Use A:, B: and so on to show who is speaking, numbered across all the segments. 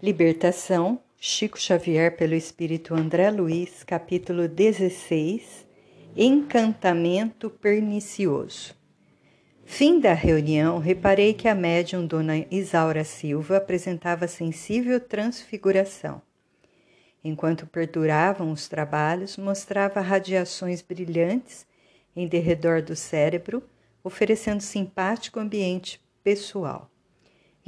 A: Libertação, Chico Xavier pelo Espírito André Luiz, capítulo 16 Encantamento Pernicioso. Fim da reunião, reparei que a médium Dona Isaura Silva apresentava sensível transfiguração. Enquanto perduravam os trabalhos, mostrava radiações brilhantes em derredor do cérebro, oferecendo simpático ambiente pessoal.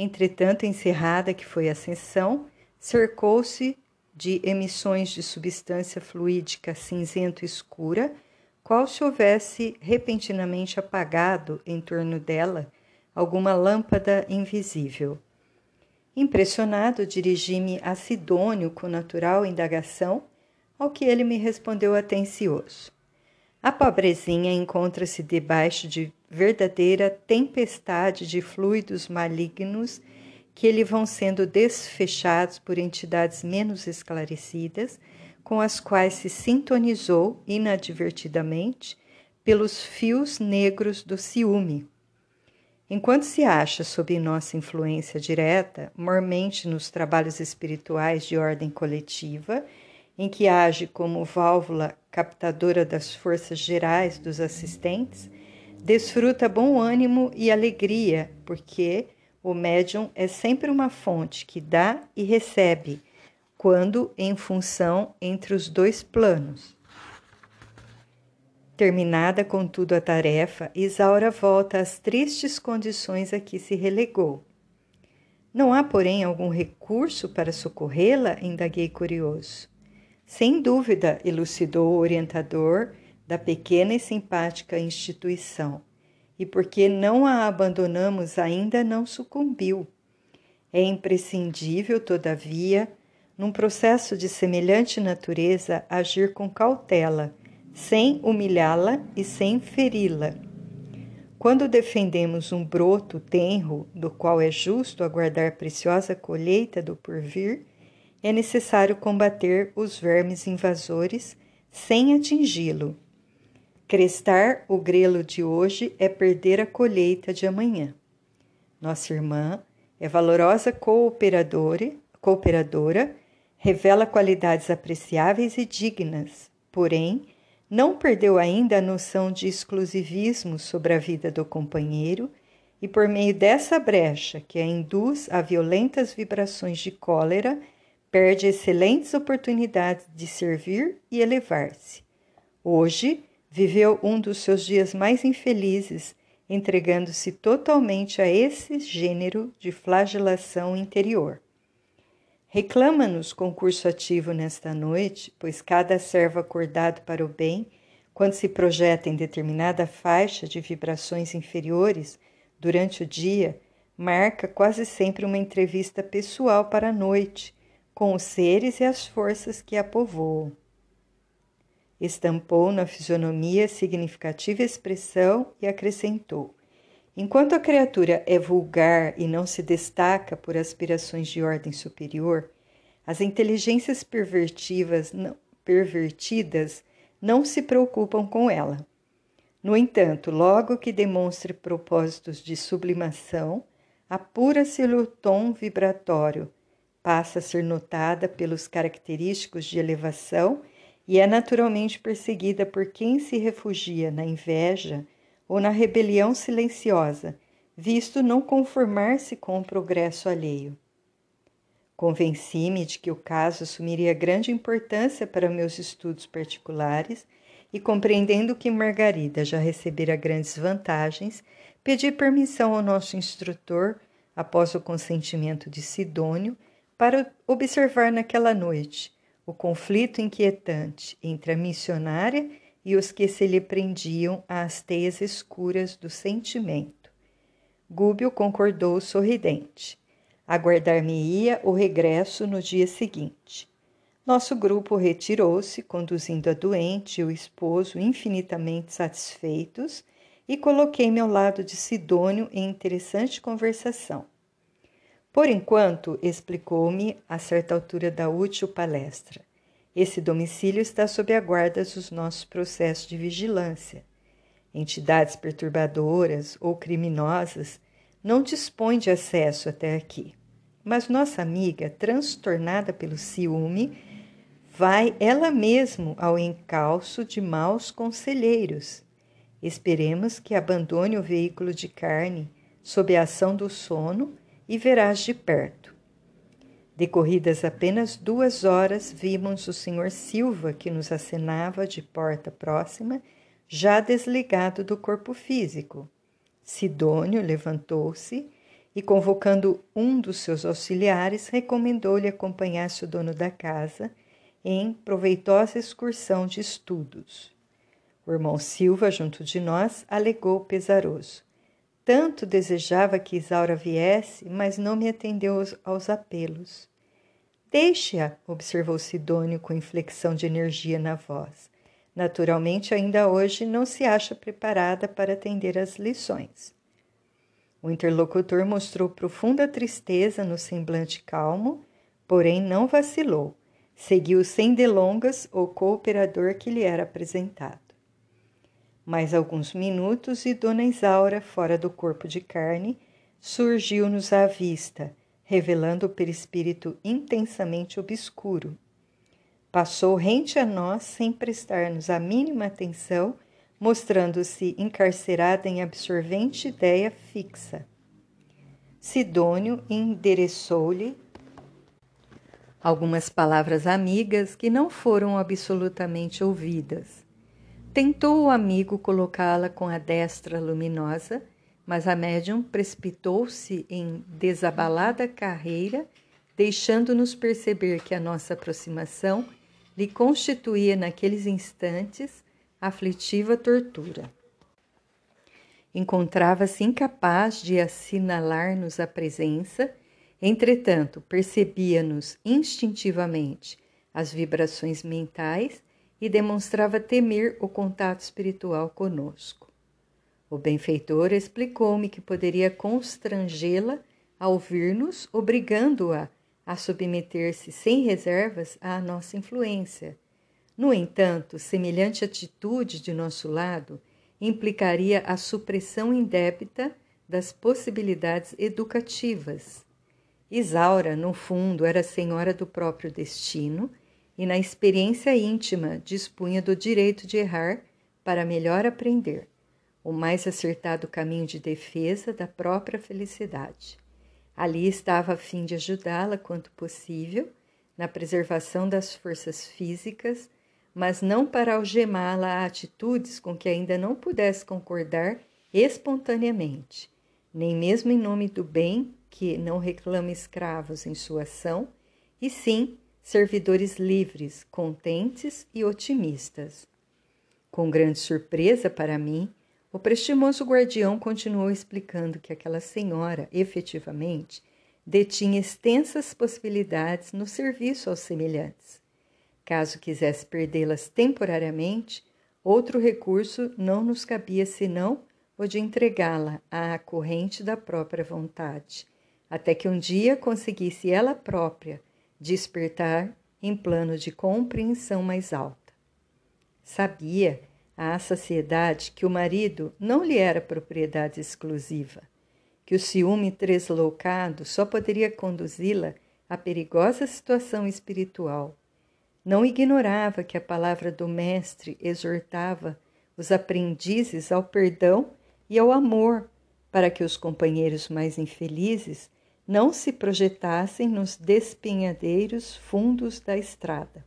A: Entretanto, encerrada que foi a sessão, cercou-se de emissões de substância fluídica cinzento escura, qual se houvesse repentinamente apagado em torno dela alguma lâmpada invisível. Impressionado, dirigi-me a Sidônio com natural indagação, ao que ele me respondeu atencioso. A pobrezinha encontra-se debaixo de verdadeira tempestade de fluidos malignos que lhe vão sendo desfechados por entidades menos esclarecidas, com as quais se sintonizou inadvertidamente pelos fios negros do ciúme. Enquanto se acha sob nossa influência direta, mormente nos trabalhos espirituais de ordem coletiva, em que age como válvula captadora das forças gerais dos assistentes, desfruta bom ânimo e alegria, porque o médium é sempre uma fonte que dá e recebe, quando em função entre os dois planos. Terminada, contudo, a tarefa, Isaura volta às tristes condições a que se relegou. Não há, porém, algum recurso para socorrê-la? indaguei curioso. Sem dúvida, elucidou o orientador da pequena e simpática instituição. E porque não a abandonamos, ainda não sucumbiu. É imprescindível, todavia, num processo de semelhante natureza, agir com cautela, sem humilhá-la e sem feri-la. Quando defendemos um broto tenro, do qual é justo aguardar preciosa colheita do porvir, é necessário combater os vermes invasores sem atingi-lo. Crestar o grelo de hoje é perder a colheita de amanhã. Nossa irmã é valorosa cooperadora, cooperadora revela qualidades apreciáveis e dignas, porém, não perdeu ainda a noção de exclusivismo sobre a vida do companheiro e, por meio dessa brecha que a induz a violentas vibrações de cólera, perde excelentes oportunidades de servir e elevar-se. Hoje, viveu um dos seus dias mais infelizes, entregando-se totalmente a esse gênero de flagelação interior. Reclama-nos concurso ativo nesta noite, pois cada servo acordado para o bem, quando se projeta em determinada faixa de vibrações inferiores durante o dia, marca quase sempre uma entrevista pessoal para a noite com os seres e as forças que a povoam. Estampou na fisionomia significativa expressão e acrescentou: Enquanto a criatura é vulgar e não se destaca por aspirações de ordem superior, as inteligências pervertidas não, pervertidas não se preocupam com ela. No entanto, logo que demonstre propósitos de sublimação, apura-se-lhe o tom vibratório passa a ser notada pelos característicos de elevação e é naturalmente perseguida por quem se refugia na inveja ou na rebelião silenciosa, visto não conformar-se com o progresso alheio. Convenci-me de que o caso assumiria grande importância para meus estudos particulares e, compreendendo que Margarida já recebera grandes vantagens, pedi permissão ao nosso instrutor, após o consentimento de Sidônio, para observar naquela noite o conflito inquietante entre a missionária e os que se lhe prendiam às teias escuras do sentimento. Gúbio concordou sorridente. Aguardar-me-ia o regresso no dia seguinte. Nosso grupo retirou-se, conduzindo a doente e o esposo infinitamente satisfeitos, e coloquei-me ao lado de Sidônio em interessante conversação. Por enquanto, explicou-me a certa altura da útil palestra, esse domicílio está sob a guarda dos nossos processos de vigilância. Entidades perturbadoras ou criminosas não dispõem de acesso até aqui. Mas nossa amiga, transtornada pelo ciúme, vai ela mesmo ao encalço de maus conselheiros. Esperemos que abandone o veículo de carne sob a ação do sono e verás de perto. Decorridas apenas duas horas, vimos o senhor Silva, que nos acenava de porta próxima, já desligado do corpo físico. Sidônio levantou-se e, convocando um dos seus auxiliares, recomendou-lhe acompanhasse o dono da casa em proveitosa excursão de estudos. O irmão Silva, junto de nós, alegou pesaroso. Tanto desejava que Isaura viesse, mas não me atendeu aos, aos apelos. Deixe-a, observou Sidônio com inflexão de energia na voz. Naturalmente, ainda hoje não se acha preparada para atender às lições. O interlocutor mostrou profunda tristeza no semblante calmo, porém não vacilou. Seguiu sem delongas o cooperador que lhe era apresentado. Mais alguns minutos e Dona Isaura, fora do corpo de carne, surgiu-nos à vista, revelando o perispírito intensamente obscuro. Passou rente a nós sem prestar-nos a mínima atenção, mostrando-se encarcerada em absorvente ideia fixa. Sidônio endereçou-lhe algumas palavras amigas que não foram absolutamente ouvidas. Tentou o amigo colocá-la com a destra luminosa, mas a médium precipitou-se em desabalada carreira, deixando-nos perceber que a nossa aproximação lhe constituía naqueles instantes aflitiva tortura. Encontrava-se incapaz de assinalar-nos a presença, entretanto, percebia-nos instintivamente as vibrações mentais e demonstrava temer o contato espiritual conosco. O benfeitor explicou-me que poderia constrangê-la a ouvir-nos, obrigando-a a submeter-se sem reservas à nossa influência. No entanto, semelhante atitude de nosso lado implicaria a supressão indébita das possibilidades educativas. Isaura, no fundo, era senhora do próprio destino e, na experiência íntima, dispunha do direito de errar para melhor aprender o mais acertado caminho de defesa da própria felicidade. Ali estava a fim de ajudá-la quanto possível na preservação das forças físicas, mas não para algemá-la a atitudes com que ainda não pudesse concordar espontaneamente, nem mesmo em nome do bem que não reclama escravos em sua ação, e sim servidores livres, contentes e otimistas. Com grande surpresa para mim, o prestimoso guardião continuou explicando que aquela senhora, efetivamente, detinha extensas possibilidades no serviço aos semelhantes. Caso quisesse perdê-las temporariamente, outro recurso não nos cabia senão o de entregá-la à corrente da própria vontade, até que um dia conseguisse ela própria despertar em plano de compreensão mais alta. Sabia à saciedade que o marido não lhe era propriedade exclusiva, que o ciúme tresloucado só poderia conduzi-la a perigosa situação espiritual. Não ignorava que a palavra do Mestre exortava os aprendizes ao perdão e ao amor, para que os companheiros mais infelizes não se projetassem nos despenhadeiros fundos da estrada.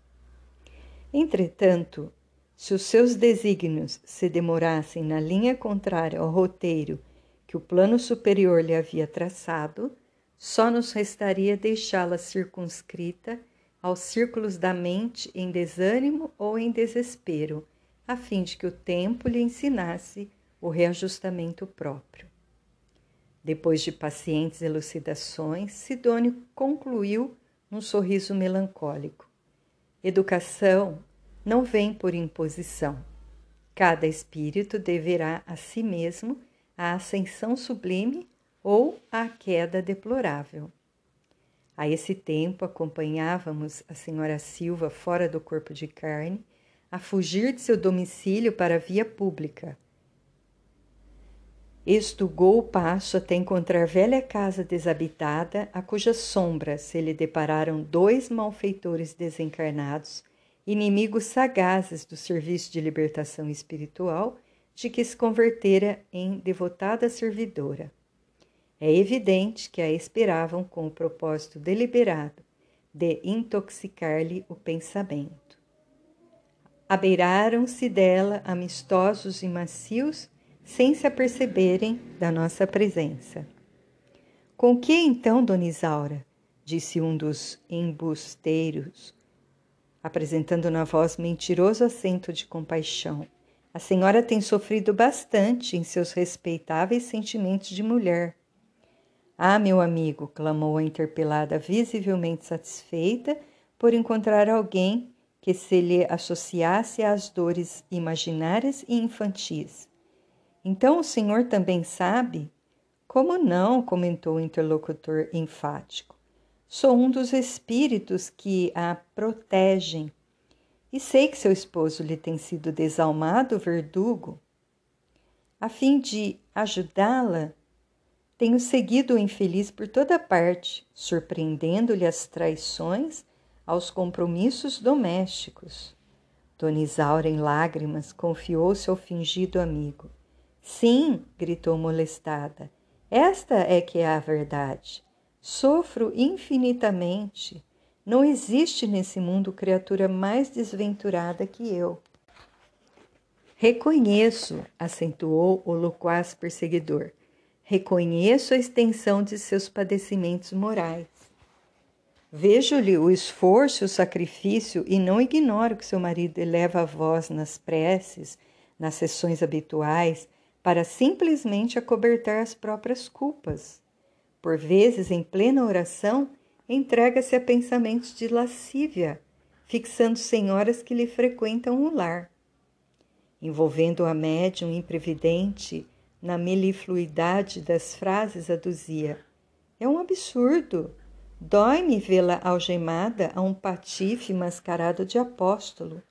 A: Entretanto, se os seus desígnios se demorassem na linha contrária ao roteiro que o plano superior lhe havia traçado, só nos restaria deixá-la circunscrita aos círculos da mente em desânimo ou em desespero, a fim de que o tempo lhe ensinasse o reajustamento próprio. Depois de pacientes elucidações, Sidônio concluiu num sorriso melancólico. Educação não vem por imposição. Cada espírito deverá a si mesmo a ascensão sublime ou a queda deplorável. A esse tempo acompanhávamos a senhora Silva fora do corpo de carne, a fugir de seu domicílio para a via pública. Estugou o passo até encontrar velha casa desabitada, a cuja sombra se lhe depararam dois malfeitores desencarnados, inimigos sagazes do serviço de libertação espiritual, de que se convertera em devotada servidora. É evidente que a esperavam com o propósito deliberado de intoxicar-lhe o pensamento. Abeiraram-se dela amistosos e macios sem se aperceberem da nossa presença. Com que então, Dona Isaura? disse um dos embusteiros, apresentando na voz mentiroso acento de compaixão. A senhora tem sofrido bastante em seus respeitáveis sentimentos de mulher. Ah, meu amigo, clamou a interpelada, visivelmente satisfeita por encontrar alguém que se lhe associasse às dores imaginárias e infantis. Então o senhor também sabe? Como não? comentou o interlocutor enfático. Sou um dos espíritos que a protegem. E sei que seu esposo lhe tem sido desalmado verdugo. A fim de ajudá-la, tenho seguido o infeliz por toda parte, surpreendendo-lhe as traições aos compromissos domésticos. Dona Isaura, em lágrimas, confiou-se ao fingido amigo. Sim, gritou molestada, esta é que é a verdade. Sofro infinitamente. Não existe nesse mundo criatura mais desventurada que eu. Reconheço, acentuou o loquaz perseguidor, reconheço a extensão de seus padecimentos morais. Vejo-lhe o esforço o sacrifício e não ignoro que seu marido eleva a voz nas preces, nas sessões habituais, para simplesmente acobertar as próprias culpas. Por vezes, em plena oração, entrega-se a pensamentos de lascívia, fixando senhoras que lhe frequentam o lar. Envolvendo a médium imprevidente na melifluidade das frases, aduzia: É um absurdo. Dói-me vê-la algemada a um patife mascarado de apóstolo.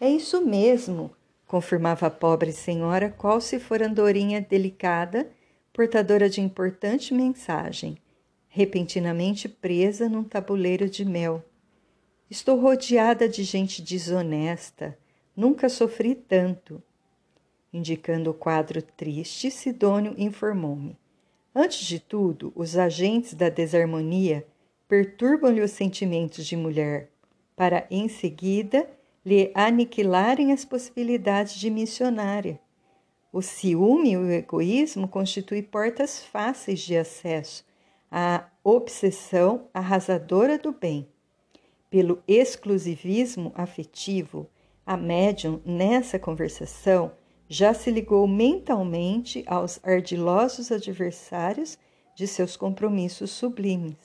A: É isso mesmo, confirmava a pobre senhora, qual se for andorinha delicada, portadora de importante mensagem, repentinamente presa num tabuleiro de mel. Estou rodeada de gente desonesta, nunca sofri tanto. Indicando o quadro triste, Sidônio informou-me. Antes de tudo, os agentes da desarmonia perturbam-lhe os sentimentos de mulher, para em seguida lhe aniquilarem as possibilidades de missionária. O ciúme e o egoísmo constituem portas fáceis de acesso à obsessão arrasadora do bem. Pelo exclusivismo afetivo, a médium, nessa conversação, já se ligou mentalmente aos ardilosos adversários de seus compromissos sublimes.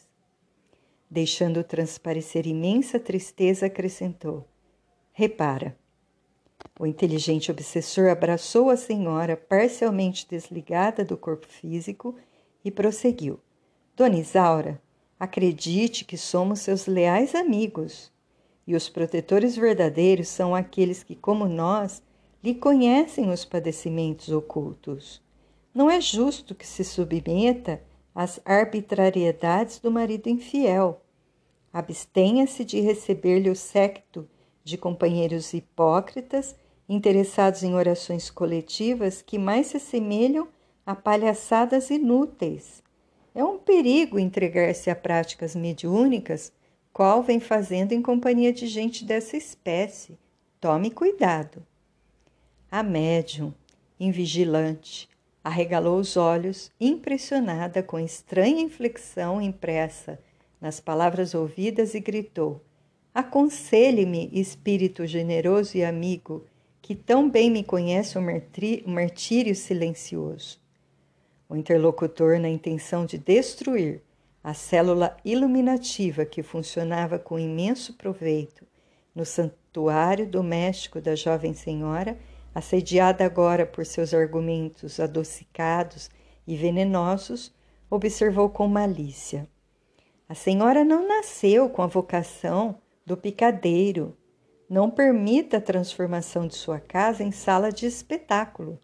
A: Deixando transparecer imensa tristeza, acrescentou: Repara. O inteligente obsessor abraçou a senhora, parcialmente desligada do corpo físico, e prosseguiu: Dona Isaura, acredite que somos seus leais amigos, e os protetores verdadeiros são aqueles que, como nós, lhe conhecem os padecimentos ocultos. Não é justo que se submeta às arbitrariedades do marido infiel. Abstenha-se de receber-lhe o secto de companheiros hipócritas interessados em orações coletivas que mais se assemelham a palhaçadas inúteis. É um perigo entregar-se a práticas mediúnicas, qual vem fazendo em companhia de gente dessa espécie. Tome cuidado. A médium, invigilante, arregalou os olhos, impressionada com a estranha inflexão impressa nas palavras ouvidas, e gritou: Aconselhe-me, espírito generoso e amigo, que tão bem me conhece o martírio silencioso. O interlocutor, na intenção de destruir a célula iluminativa que funcionava com imenso proveito no santuário doméstico da jovem senhora, assediada agora por seus argumentos adocicados e venenosos, observou com malícia. A senhora não nasceu com a vocação do picadeiro. Não permita a transformação de sua casa em sala de espetáculo.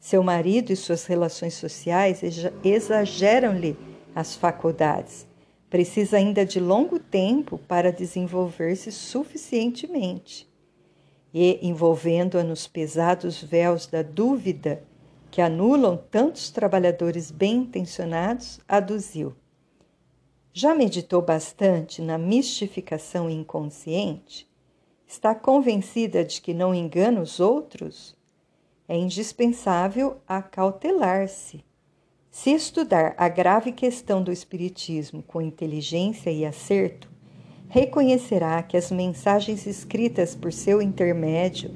A: Seu marido e suas relações sociais exageram-lhe as faculdades. Precisa ainda de longo tempo para desenvolver-se suficientemente. E, envolvendo-a nos pesados véus da dúvida que anulam tantos trabalhadores bem intencionados, aduziu. Já meditou bastante na mistificação inconsciente? Está convencida de que não engana os outros? É indispensável acautelar-se. Se estudar a grave questão do Espiritismo com inteligência e acerto, reconhecerá que as mensagens escritas por seu intermédio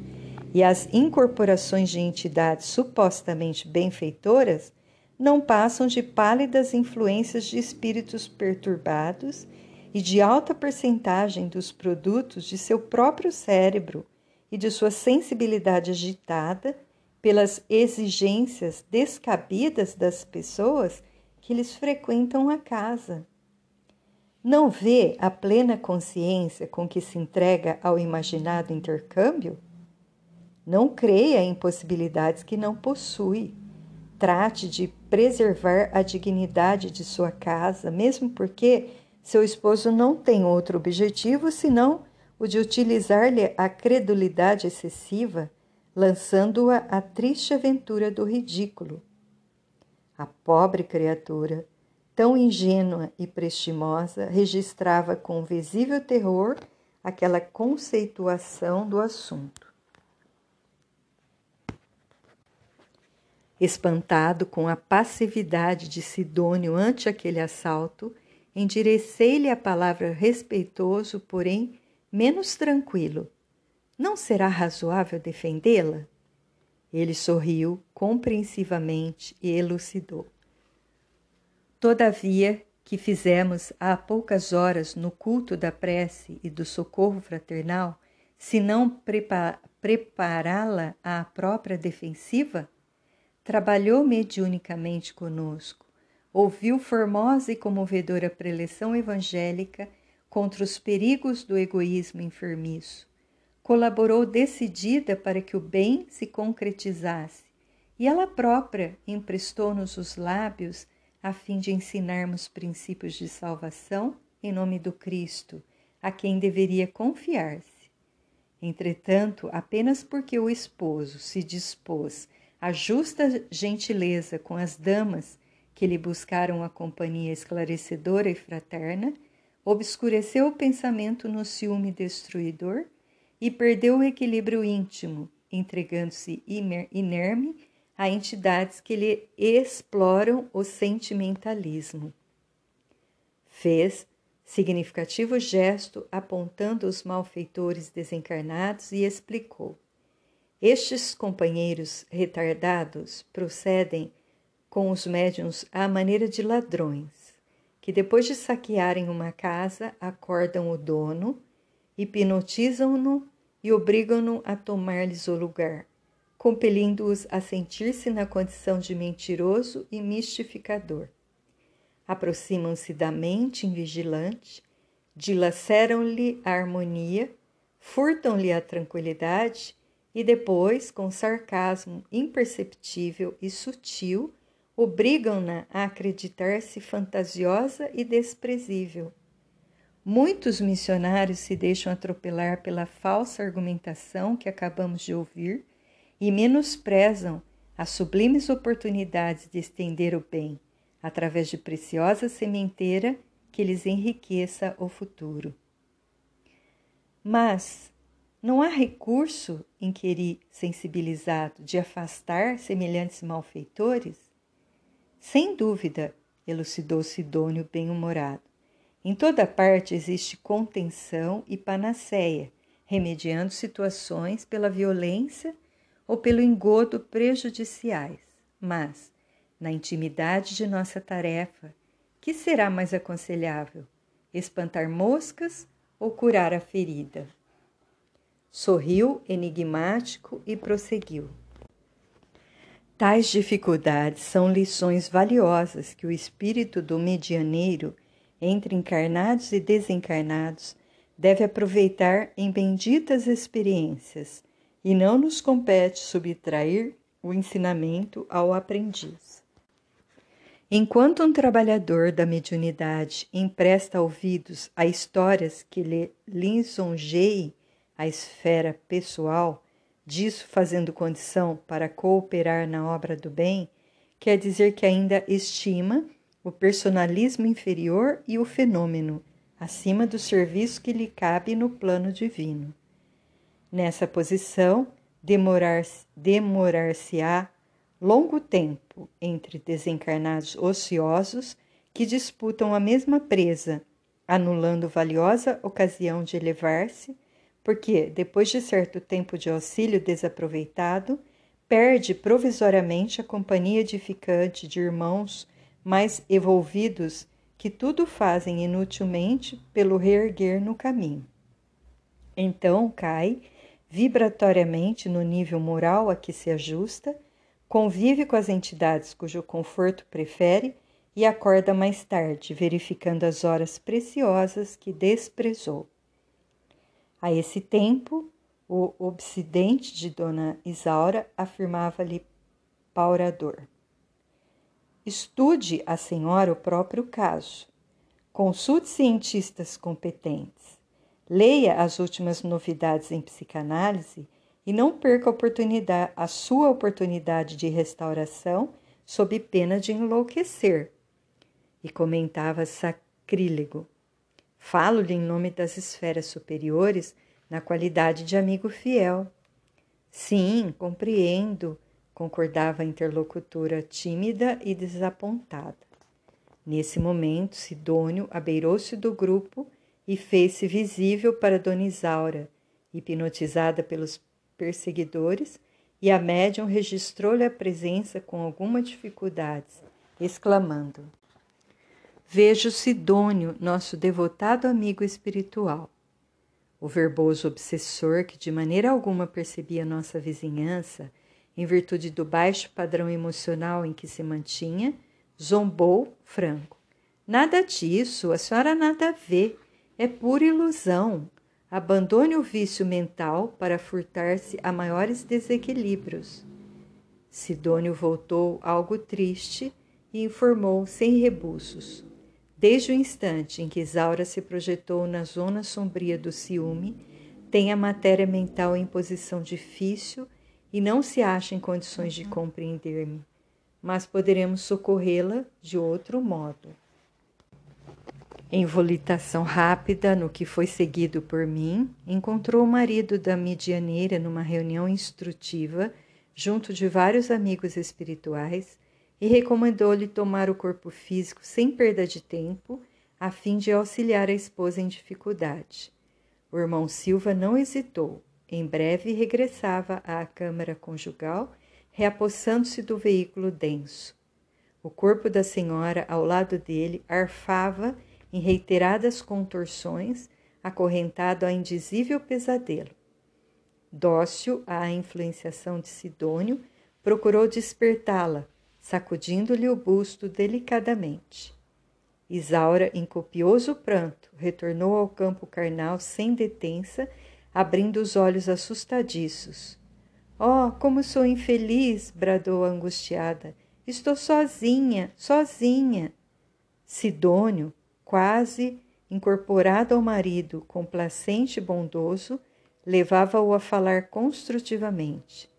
A: e as incorporações de entidades supostamente benfeitoras não passam de pálidas influências de espíritos perturbados e de alta percentagem dos produtos de seu próprio cérebro e de sua sensibilidade agitada pelas exigências descabidas das pessoas que lhes frequentam a casa. Não vê a plena consciência com que se entrega ao imaginado intercâmbio? Não creia em possibilidades que não possui Trate de preservar a dignidade de sua casa, mesmo porque seu esposo não tem outro objetivo senão o de utilizar-lhe a credulidade excessiva, lançando-a à triste aventura do ridículo. A pobre criatura, tão ingênua e prestimosa, registrava com visível terror aquela conceituação do assunto. Espantado com a passividade de Sidônio ante aquele assalto, enderecei-lhe a palavra respeitoso, porém menos tranquilo. Não será razoável defendê-la? Ele sorriu compreensivamente e elucidou. Todavia, que fizemos há poucas horas no culto da prece e do socorro fraternal, se não prepará-la à própria defensiva? Trabalhou mediunicamente conosco, ouviu formosa e comovedora preleção evangélica contra os perigos do egoísmo enfermiço, colaborou decidida para que o bem se concretizasse, e ela própria emprestou-nos os lábios a fim de ensinarmos princípios de salvação em nome do Cristo, a quem deveria confiar-se. Entretanto, apenas porque o esposo se dispôs a justa gentileza com as damas que lhe buscaram a companhia esclarecedora e fraterna, obscureceu o pensamento no ciúme destruidor e perdeu o equilíbrio íntimo, entregando-se inerme a entidades que lhe exploram o sentimentalismo. Fez significativo gesto apontando os malfeitores desencarnados e explicou: estes companheiros retardados procedem com os médiums à maneira de ladrões, que depois de saquearem uma casa, acordam o dono, hipnotizam-no e obrigam-no a tomar-lhes o lugar, compelindo-os a sentir-se na condição de mentiroso e mistificador. Aproximam-se da mente invigilante, dilaceram-lhe a harmonia, furtam-lhe a tranquilidade e depois, com sarcasmo imperceptível e sutil, obrigam-na a acreditar-se fantasiosa e desprezível. Muitos missionários se deixam atropelar pela falsa argumentação que acabamos de ouvir e menosprezam as sublimes oportunidades de estender o bem através de preciosa sementeira que lhes enriqueça o futuro. Mas, não há recurso, inquiri sensibilizado, de afastar semelhantes malfeitores? Sem dúvida, elucidou Sidônio bem-humorado. Em toda parte existe contenção e panaceia, remediando situações pela violência ou pelo engodo prejudiciais. Mas, na intimidade de nossa tarefa, que será mais aconselhável? Espantar moscas ou curar a ferida? Sorriu enigmático e prosseguiu. Tais dificuldades são lições valiosas que o espírito do medianeiro, entre encarnados e desencarnados, deve aproveitar em benditas experiências, e não nos compete subtrair o ensinamento ao aprendiz. Enquanto um trabalhador da mediunidade empresta ouvidos a histórias que lhe lisonjeiem a esfera pessoal, disso fazendo condição para cooperar na obra do bem, quer dizer que ainda estima o personalismo inferior e o fenômeno, acima do serviço que lhe cabe no plano divino. Nessa posição, demorar-se-á demorar longo tempo entre desencarnados ociosos que disputam a mesma presa, anulando valiosa ocasião de elevar-se, porque, depois de certo tempo de auxílio desaproveitado, perde provisoriamente a companhia edificante de irmãos mais evolvidos que tudo fazem inutilmente pelo reerguer no caminho. Então cai vibratoriamente no nível moral a que se ajusta convive com as entidades cujo conforto prefere e acorda mais tarde, verificando as horas preciosas que desprezou. A esse tempo, o obsidente de Dona Isaura afirmava-lhe paurador. Estude a senhora o próprio caso. Consulte cientistas competentes. Leia as últimas novidades em psicanálise e não perca a, a sua oportunidade de restauração sob pena de enlouquecer. E comentava sacrílego. Falo-lhe em nome das esferas superiores na qualidade de amigo fiel. Sim, compreendo, concordava a interlocutora tímida e desapontada. Nesse momento, Sidônio abeirou-se do grupo e fez-se visível para Dona Isaura, hipnotizada pelos perseguidores, e a médium registrou-lhe a presença com alguma dificuldade, exclamando: Vejo Sidônio, nosso devotado amigo espiritual. O verboso obsessor, que de maneira alguma percebia nossa vizinhança, em virtude do baixo padrão emocional em que se mantinha, zombou franco. Nada disso, a senhora nada vê, é pura ilusão. Abandone o vício mental para furtar-se a maiores desequilíbrios. Sidônio voltou algo triste e informou sem rebuços. Desde o instante em que Isaura se projetou na zona sombria do ciúme, tem a matéria mental em posição difícil e não se acha em condições de compreender-me, mas poderemos socorrê-la de outro modo. Em volitação rápida, no que foi seguido por mim, encontrou o marido da medianeira numa reunião instrutiva, junto de vários amigos espirituais, e recomendou-lhe tomar o corpo físico sem perda de tempo, a fim de auxiliar a esposa em dificuldade. O irmão Silva não hesitou. Em breve regressava à câmara conjugal, reapossando-se do veículo denso. O corpo da senhora, ao lado dele, arfava em reiteradas contorções, acorrentado a indizível pesadelo. Dócil à influenciação de Sidônio, procurou despertá-la, sacudindo-lhe o busto delicadamente. Isaura, em copioso pranto, retornou ao campo carnal sem detença, abrindo os olhos assustadiços. Oh, como sou infeliz! bradou angustiada. Estou sozinha, sozinha. Sidônio, quase incorporado ao marido, complacente e bondoso, levava-o a falar construtivamente.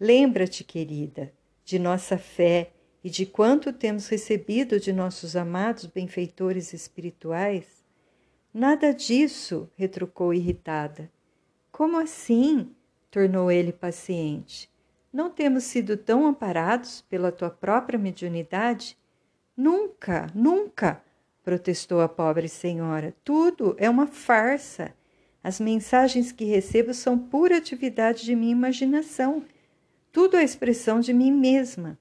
A: Lembra-te, querida, de nossa fé e de quanto temos recebido de nossos amados benfeitores espirituais? Nada disso, retrucou irritada. Como assim? tornou ele paciente. Não temos sido tão amparados pela tua própria mediunidade? Nunca, nunca! protestou a pobre senhora. Tudo é uma farsa. As mensagens que recebo são pura atividade de minha imaginação. Tudo é expressão de mim mesma.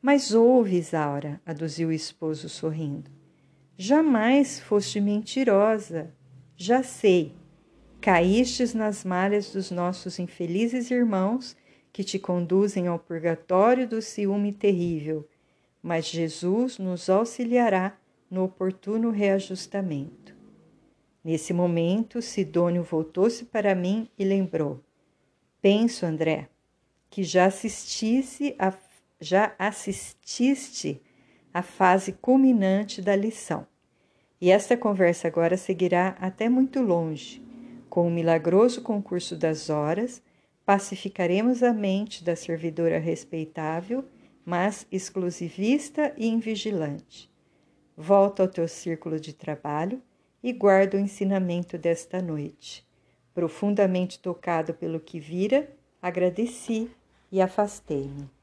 A: Mas ouve, Isaura, aduziu o esposo sorrindo. Jamais foste mentirosa. Já sei. Caístes nas malhas dos nossos infelizes irmãos que te conduzem ao purgatório do ciúme terrível. Mas Jesus nos auxiliará no oportuno reajustamento. Nesse momento, Sidônio voltou-se para mim e lembrou: Penso, André, que já assistisse a, já assististe à fase culminante da lição. E esta conversa agora seguirá até muito longe. Com o milagroso concurso das horas, pacificaremos a mente da servidora respeitável, mas exclusivista e invigilante. Volta ao teu círculo de trabalho e guarda o ensinamento desta noite. Profundamente tocado pelo que vira, agradeci e afastei-me.